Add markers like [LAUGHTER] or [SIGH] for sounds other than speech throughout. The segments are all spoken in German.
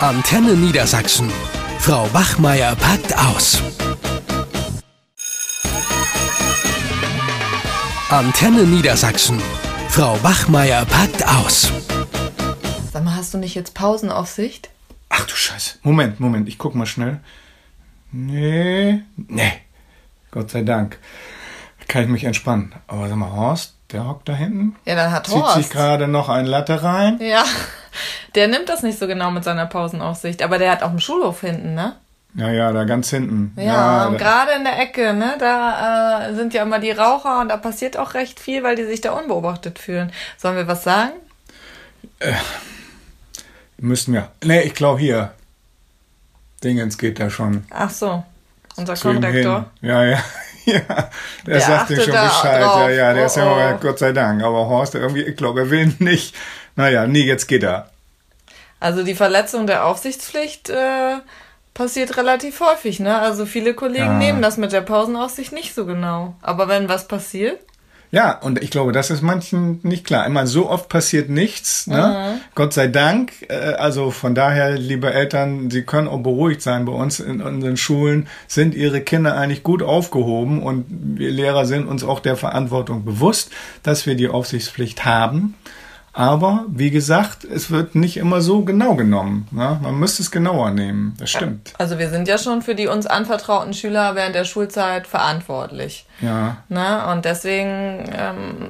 Antenne Niedersachsen. Frau Wachmeier packt aus. Antenne Niedersachsen. Frau Wachmeier packt aus. Sag mal, hast du nicht jetzt Pausenaufsicht? Ach du Scheiße. Moment, Moment, ich guck mal schnell. Nee, nee. Gott sei Dank. Kann ich mich entspannen. Aber sag mal, Horst, der hockt da hinten? Ja, dann hat Zieht Horst. sich gerade noch ein Latte rein? Ja, der nimmt das nicht so genau mit seiner Pausenaufsicht. Aber der hat auch einen Schulhof hinten, ne? Ja, ja, da ganz hinten. Ja, da- gerade in der Ecke, ne? Da äh, sind ja immer die Raucher und da passiert auch recht viel, weil die sich da unbeobachtet fühlen. Sollen wir was sagen? müssten wir. Nee, ich glaube hier. Dingens geht da schon. Ach so, unser hin. Ja, ja. [LAUGHS] Ja, der, Der sagt dir schon Bescheid. drauf. Ja, ja, der Oh, ist ja mal, oh. Gott sei Dank. Aber Horst, irgendwie, ich glaube, er will nicht. Naja, nee, jetzt geht er. Also die Verletzung der Aufsichtspflicht äh, passiert relativ häufig, ne? Also viele Kollegen Ja. nehmen das mit der Pausenaufsicht nicht so genau. Aber wenn was passiert, Ja, und ich glaube, das ist manchen nicht klar. Immer so oft passiert nichts, ne? Mhm. Gott sei Dank. Äh, Also von daher, liebe Eltern, Sie können auch beruhigt sein. Bei uns in unseren Schulen sind Ihre Kinder eigentlich gut aufgehoben und wir Lehrer sind uns auch der Verantwortung bewusst, dass wir die Aufsichtspflicht haben. Aber wie gesagt, es wird nicht immer so genau genommen. Ne? Man müsste es genauer nehmen. Das stimmt. also wir sind ja schon für die uns anvertrauten Schüler während der Schulzeit verantwortlich. Ja. Ne? Und deswegen, ähm,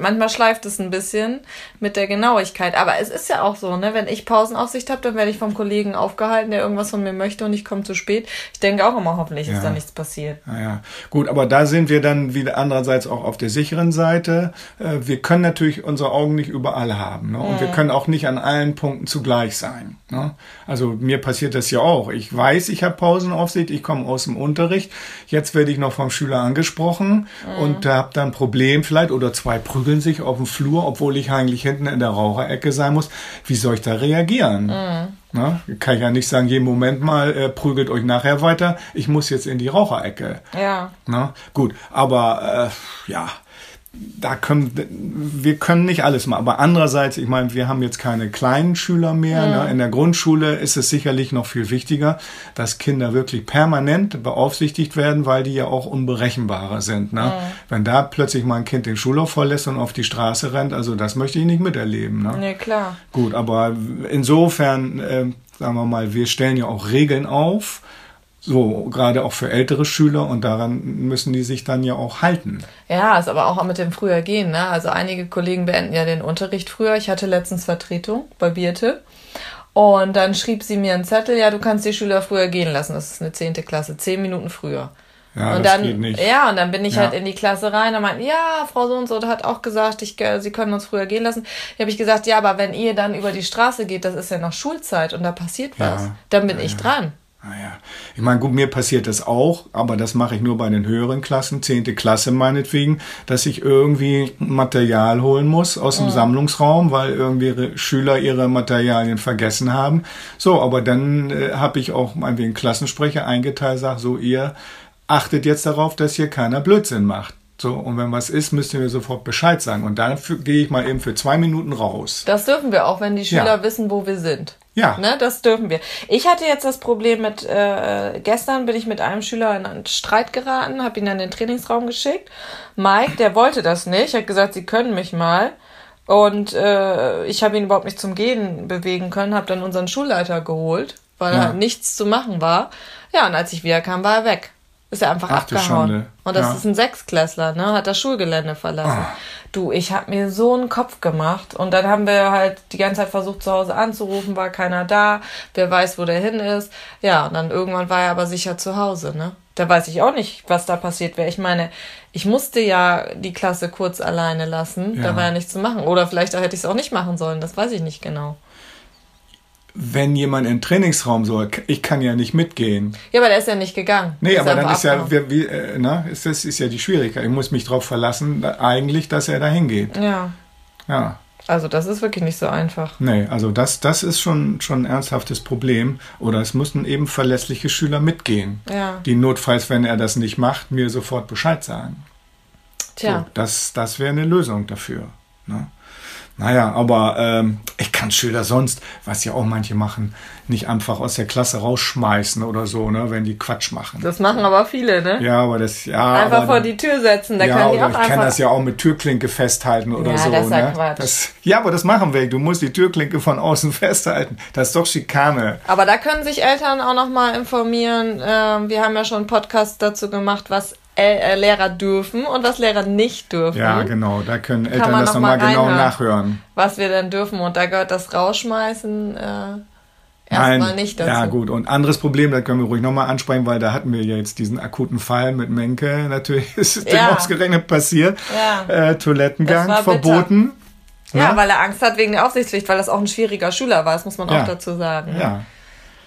manchmal schleift es ein bisschen mit der Genauigkeit. Aber es ist ja auch so, ne? wenn ich Pausenaufsicht habe, dann werde ich vom Kollegen aufgehalten, der irgendwas von mir möchte und ich komme zu spät. Ich denke auch immer, hoffentlich ist Ja. da nichts passiert. Naja, gut, aber da sind wir dann wieder andererseits auch auf der sicheren Seite. Äh, Wir können natürlich unsere Augen nicht überall haben. Ne? Und wir können auch nicht an allen Punkten zugleich sein. Ne? Also mir passiert das ja auch. Ich weiß, ich habe Pausenaufsicht, ich komme aus dem Unterricht. Jetzt werde ich noch vom Schüler angesprochen und da habe dann ein Problem vielleicht oder zwei prügeln sich auf dem Flur, obwohl ich eigentlich hinten in der Raucherecke sein muss. Wie soll ich da reagieren? Ne? Kann ich ja nicht sagen, jeden Moment mal äh, prügelt euch nachher weiter. Ich muss jetzt in die Raucherecke. Ja. Na, gut, aber äh, ja, da können wir können nicht alles machen. Aber andererseits, ich meine, wir haben jetzt keine kleinen Schüler mehr. Ne? In der Grundschule ist es sicherlich noch viel wichtiger, dass Kinder wirklich permanent beaufsichtigt werden, weil die ja auch unberechenbarer sind. Ne? Wenn da plötzlich mal ein Kind den Schulhof verlässt und auf die Straße rennt, also das möchte ich nicht miterleben. Ne? Nee, klar. Gut, aber insofern, äh, sagen wir mal, wir stellen ja auch Regeln auf, so gerade auch für ältere Schüler und daran müssen die sich dann ja auch halten. Ja, ist aber auch mit dem früher gehen, ne? Also einige Kollegen beenden ja den Unterricht früher. Ich hatte letztens Vertretung bei Birte. Und dann schrieb sie mir einen Zettel, ja, du kannst die Schüler früher gehen lassen. Das ist eine zehnte Klasse, zehn Minuten früher. Ja, und das dann, geht nicht. ja, und dann bin ich Ja. halt in die Klasse rein und meinte, ja, Frau so und so hat auch gesagt, ich, äh, Sie können uns früher gehen lassen. Da habe ich gesagt, ja, aber wenn ihr dann über die Straße geht, das ist ja noch Schulzeit und da passiert was, Ja. dann bin ich dran. Naja, ich meine, gut, mir passiert das auch, aber das mache ich nur bei den höheren Klassen, zehnte Klasse meinetwegen, dass ich irgendwie Material holen muss aus dem Sammlungsraum, weil irgendwie Schüler ihre Materialien vergessen haben. So, aber dann äh, habe ich auch meinetwegen Klassensprecher eingeteilt, sag so, ihr achtet jetzt darauf, dass hier keiner Blödsinn macht. So, und wenn was ist, müsst ihr mir sofort Bescheid sagen. Und dann gehe ich mal eben für zwei Minuten raus. Das dürfen wir auch, wenn die Schüler Ja. wissen, wo wir sind. Ja. Ne, das dürfen wir. Ich hatte jetzt das Problem mit, äh, gestern bin ich mit einem Schüler in einen Streit geraten, habe ihn dann in den Trainingsraum geschickt. Mike, der wollte das nicht, hat gesagt, sie können mich mal. Und äh, ich habe ihn überhaupt nicht zum Gehen bewegen können, habe dann unseren Schulleiter geholt, weil Ja. nichts zu machen war. Ja, und als ich wiederkam, war er weg. Ist er einfach Ach abgehauen. Und das Ja. ist ein Sechsklässler, ne? Hat das Schulgelände verlassen. Ah. Du, ich hab mir so einen Kopf gemacht. Und dann haben wir halt die ganze Zeit versucht, zu Hause anzurufen, war keiner da, wer weiß, wo der hin ist. Ja, und dann irgendwann war er aber sicher zu Hause, ne? Da weiß ich auch nicht, was da passiert wäre. Ich meine, ich musste ja die Klasse kurz alleine lassen. Ja. Da war ja nichts zu machen. Oder vielleicht hätte ich es auch nicht machen sollen. Das weiß ich nicht genau. Wenn jemand in den Trainingsraum soll, ich kann ja nicht mitgehen. Ja, aber der ist ja nicht gegangen. Nee, aber dann ist ja, abgehauen. wie, wie, äh, na, ist, das ist ja die Schwierigkeit. Ich muss mich darauf verlassen, da- eigentlich, dass er da hingeht. Ja, Ja. also das ist wirklich nicht so einfach. Nee, also das, das ist schon, schon ein ernsthaftes Problem. Oder es müssen eben verlässliche Schüler mitgehen. Ja. Die notfalls, wenn er das nicht macht, mir sofort Bescheid sagen. Tja. So, das das wäre eine Lösung dafür. Ne? Naja, aber ähm, kann Schüler sonst, was ja auch manche machen, nicht einfach aus der Klasse rausschmeißen oder so, ne, wenn die Quatsch machen. Das machen aber viele, ne? Ja, aber das, ja. Einfach aber vor die Tür setzen, da ja, können die oder auch ich kann einfach. das ja auch mit Türklinke festhalten oder Ja, so. das ist ja ne? Quatsch. Das, ja, aber das machen wir. Du musst die Türklinke von außen [LAUGHS] festhalten. Das ist doch Schikane. Aber da können sich Eltern auch noch mal informieren. Ähm, wir haben ja schon einen Podcast dazu gemacht, was El äh, Lehrer dürfen und was Lehrer nicht dürfen. Ja, genau. Da können Eltern man das noch nochmal mal genau nachhören. Was wir denn dürfen. Und da gehört das Rausschmeißen äh, erstmal nicht dazu. Ja, gut. Und anderes Problem, da können wir ruhig nochmal ansprechen, weil da hatten wir ja jetzt diesen akuten Fall mit Menke. Natürlich [LAUGHS] ist es dem Ja. ausgerechnet passiert. Ja. Äh, Toilettengang Das verboten. Ja, Ne? weil er Angst hat wegen der Aufsichtspflicht, weil das auch ein schwieriger Schüler war, das muss man Ja. auch dazu sagen. Ja.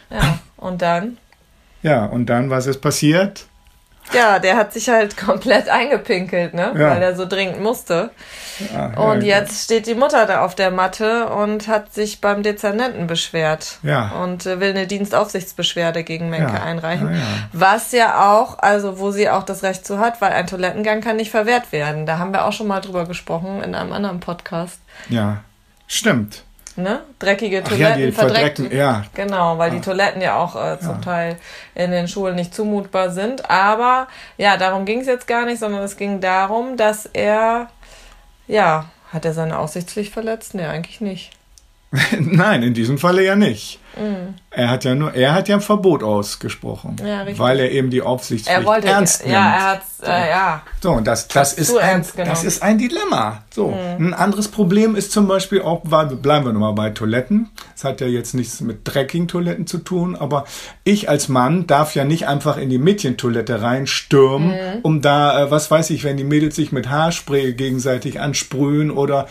ja. Und dann? Ja, und dann, was ist passiert? Ja, der hat sich halt [LAUGHS] komplett eingepinkelt, ne? Ja. Weil er so dringend musste. Ja, Und ja, jetzt steht die Mutter da auf der Matte und hat sich beim Dezernenten beschwert. Ja. Und äh, will eine Dienstaufsichtsbeschwerde gegen Menke einreichen. Ja. Was ja auch, also wo sie auch das Recht zu hat, weil ein Toilettengang kann nicht verwehrt werden. Da haben wir auch schon mal drüber gesprochen in einem anderen Podcast. Ja, stimmt. Ne? Dreckige Ach ja, Toiletten, die verdreckt. verdreckten, ja. Genau, weil die Toiletten ja auch äh, zum Teil in den Schulen nicht zumutbar sind. Aber ja, darum ging es jetzt gar nicht, sondern es ging darum, dass er, ja, hat er seine Aussichtspflicht verletzt? Nee, eigentlich nicht. [LAUGHS] Nein, in diesem Falle ja nicht. Er hat ja nur, er hat ja ein Verbot ausgesprochen, Mhm. Ja, weil er eben die Aufsichtspflicht Er wollte, ernst nimmt. ja, er hat's, äh, ja. So, und das, das, ist ein. Mhm. das ist ein Dilemma. So, ein anderes Problem ist zum Beispiel auch, weil- bleiben wir nochmal bei Toiletten. Das hat ja jetzt nichts mit dreckigen Toiletten zu tun, aber ich als Mann darf ja nicht einfach in die Mädchentoilette reinstürmen, Mhm. um da, äh, was weiß ich, wenn die Mädels sich mit Haarspray gegenseitig ansprühen oder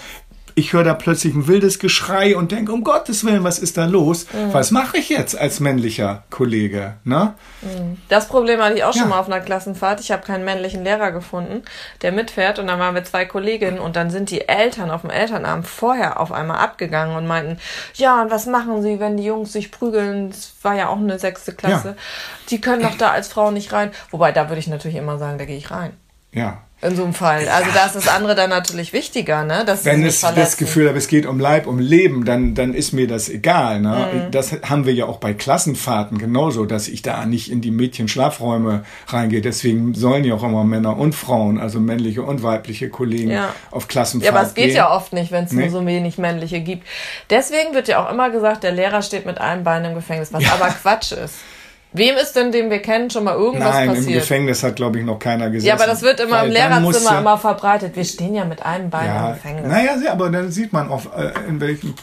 ich höre da plötzlich ein wildes Geschrei und denke, um Gottes Willen, was ist da los? Mhm. Was mache ich jetzt als männlicher Kollege? Ne? Das Problem hatte ich auch Ja. schon mal auf einer Klassenfahrt. Ich habe keinen männlichen Lehrer gefunden, der mitfährt. Und dann waren wir zwei Kolleginnen und dann sind die Eltern auf dem Elternabend vorher auf einmal abgegangen und meinten, ja, und was machen sie, wenn die Jungs sich prügeln? Das war ja auch eine sechste Klasse. Ja. Die können doch da als Frau nicht rein. Wobei, da würde ich natürlich immer sagen, da gehe ich rein. Ja. In so einem Fall. Also da ist das andere dann natürlich wichtiger, ne? Dass Wenn es verletzen. das Gefühl habe, es geht um Leib, um Leben, dann, dann ist mir das egal. Ne? Mhm. Das haben wir ja auch bei Klassenfahrten genauso, dass ich da nicht in die Mädchenschlafräume reingehe. Deswegen sollen ja auch immer Männer und Frauen, also männliche und weibliche Kollegen Ja. auf Ja, Klassenfahrt aber es geht gehen. ja oft nicht, wenn es Nee. nur so wenig männliche gibt. Deswegen wird ja auch immer gesagt, der Lehrer steht mit einem Bein im Gefängnis, was aber Quatsch ist. Wem ist denn, den wir kennen, schon mal irgendwas Nein, im passiert? Gefängnis hat, glaube ich, noch keiner gesessen. ja, aber das wird immer Weil im Lehrerzimmer immer verbreitet. Wir stehen ja mit einem Bein im Ja, Gefängnis. naja, sehr, aber dann sieht man auch, äh, in welchem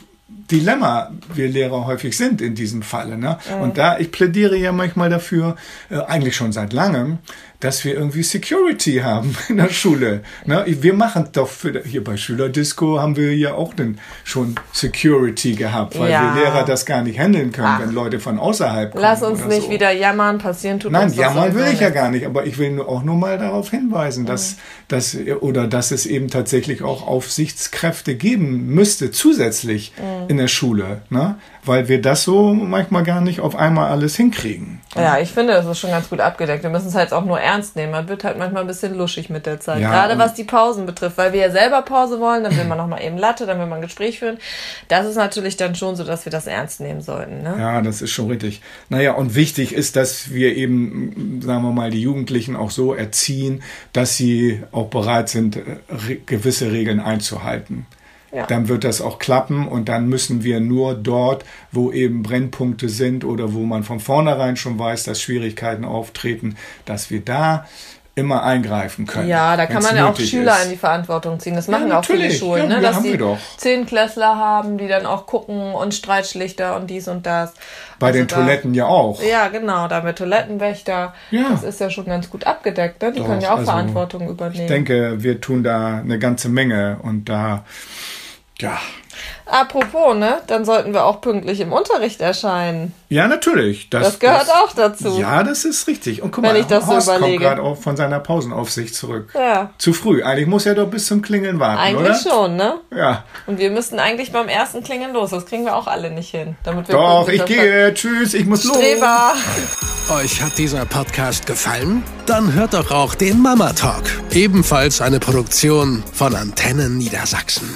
Dilemma wir Lehrer häufig sind in diesem Falle. Ne? Und da, ich plädiere ja manchmal dafür, äh, eigentlich schon seit langem, dass wir irgendwie Security haben [LAUGHS] in der Schule. Ne? Wir machen doch für, hier bei Schülerdisco haben wir ja auch denn schon Security gehabt, weil Ja. wir Lehrer das gar nicht handeln können, Ach. wenn Leute von außerhalb kommen. Lass uns nicht so. wieder jammern, passieren tut Nein, uns das jammern will ich ja gar nicht, aber ich will nur auch nur mal darauf hinweisen, dass, dass, oder dass es eben tatsächlich auch Aufsichtskräfte geben müsste, zusätzlich in der Schule, ne? Weil wir das so manchmal gar nicht auf einmal alles hinkriegen. Ja, ich finde, das ist schon ganz gut abgedeckt. Wir müssen es halt auch nur ernst nehmen. Man wird halt manchmal ein bisschen luschig mit der Zeit. Ja, Gerade was die Pausen betrifft, weil wir ja selber Pause wollen, dann will man noch mal eben Latte, dann will man ein Gespräch führen. Das ist natürlich dann schon so, dass wir das ernst nehmen sollten. Ne? Ja, das ist schon richtig. Naja, und wichtig ist, dass wir eben, sagen wir mal, die Jugendlichen auch so erziehen, dass sie auch bereit sind, äh, gewisse Regeln einzuhalten. Ja. Dann wird das auch klappen und dann müssen wir nur dort, wo eben Brennpunkte sind oder wo man von vornherein schon weiß, dass Schwierigkeiten auftreten, dass wir da immer eingreifen können. Ja, da kann man ja auch Schüler ist. in die Verantwortung ziehen. Das machen auch viele. Schulen, Ja, ne? ja, dass haben die wir doch. Zehnklässler haben, die dann auch gucken und Streitschlichter und dies und das. Bei Also den da- Toiletten ja auch. Ja, genau, da mit Toilettenwächter. Ja. Das ist ja schon ganz gut abgedeckt, ne? Die Doch, können ja auch also, Verantwortung übernehmen. Ich denke, wir tun da eine ganze Menge und da, ja, Apropos, ne? Dann sollten wir auch pünktlich im Unterricht erscheinen. ja, natürlich. Das, Das gehört auch dazu. Ja, das ist richtig. Und guck Wenn mal, ich das so Horst kommt überlege. gerade auch von seiner Pausenaufsicht zurück. Ja. Zu früh. Eigentlich muss er doch bis zum Klingeln warten, Eigentlich oder? schon, ne? Ja. Und wir müssten eigentlich beim ersten Klingeln los. Das kriegen wir auch alle nicht hin. Damit wir Doch, ich gehe. Tschüss, ich muss der- los. Streber. Euch hat dieser Podcast gefallen? Dann hört doch auch den Mama Talk, ebenfalls eine Produktion von Antennen Niedersachsen.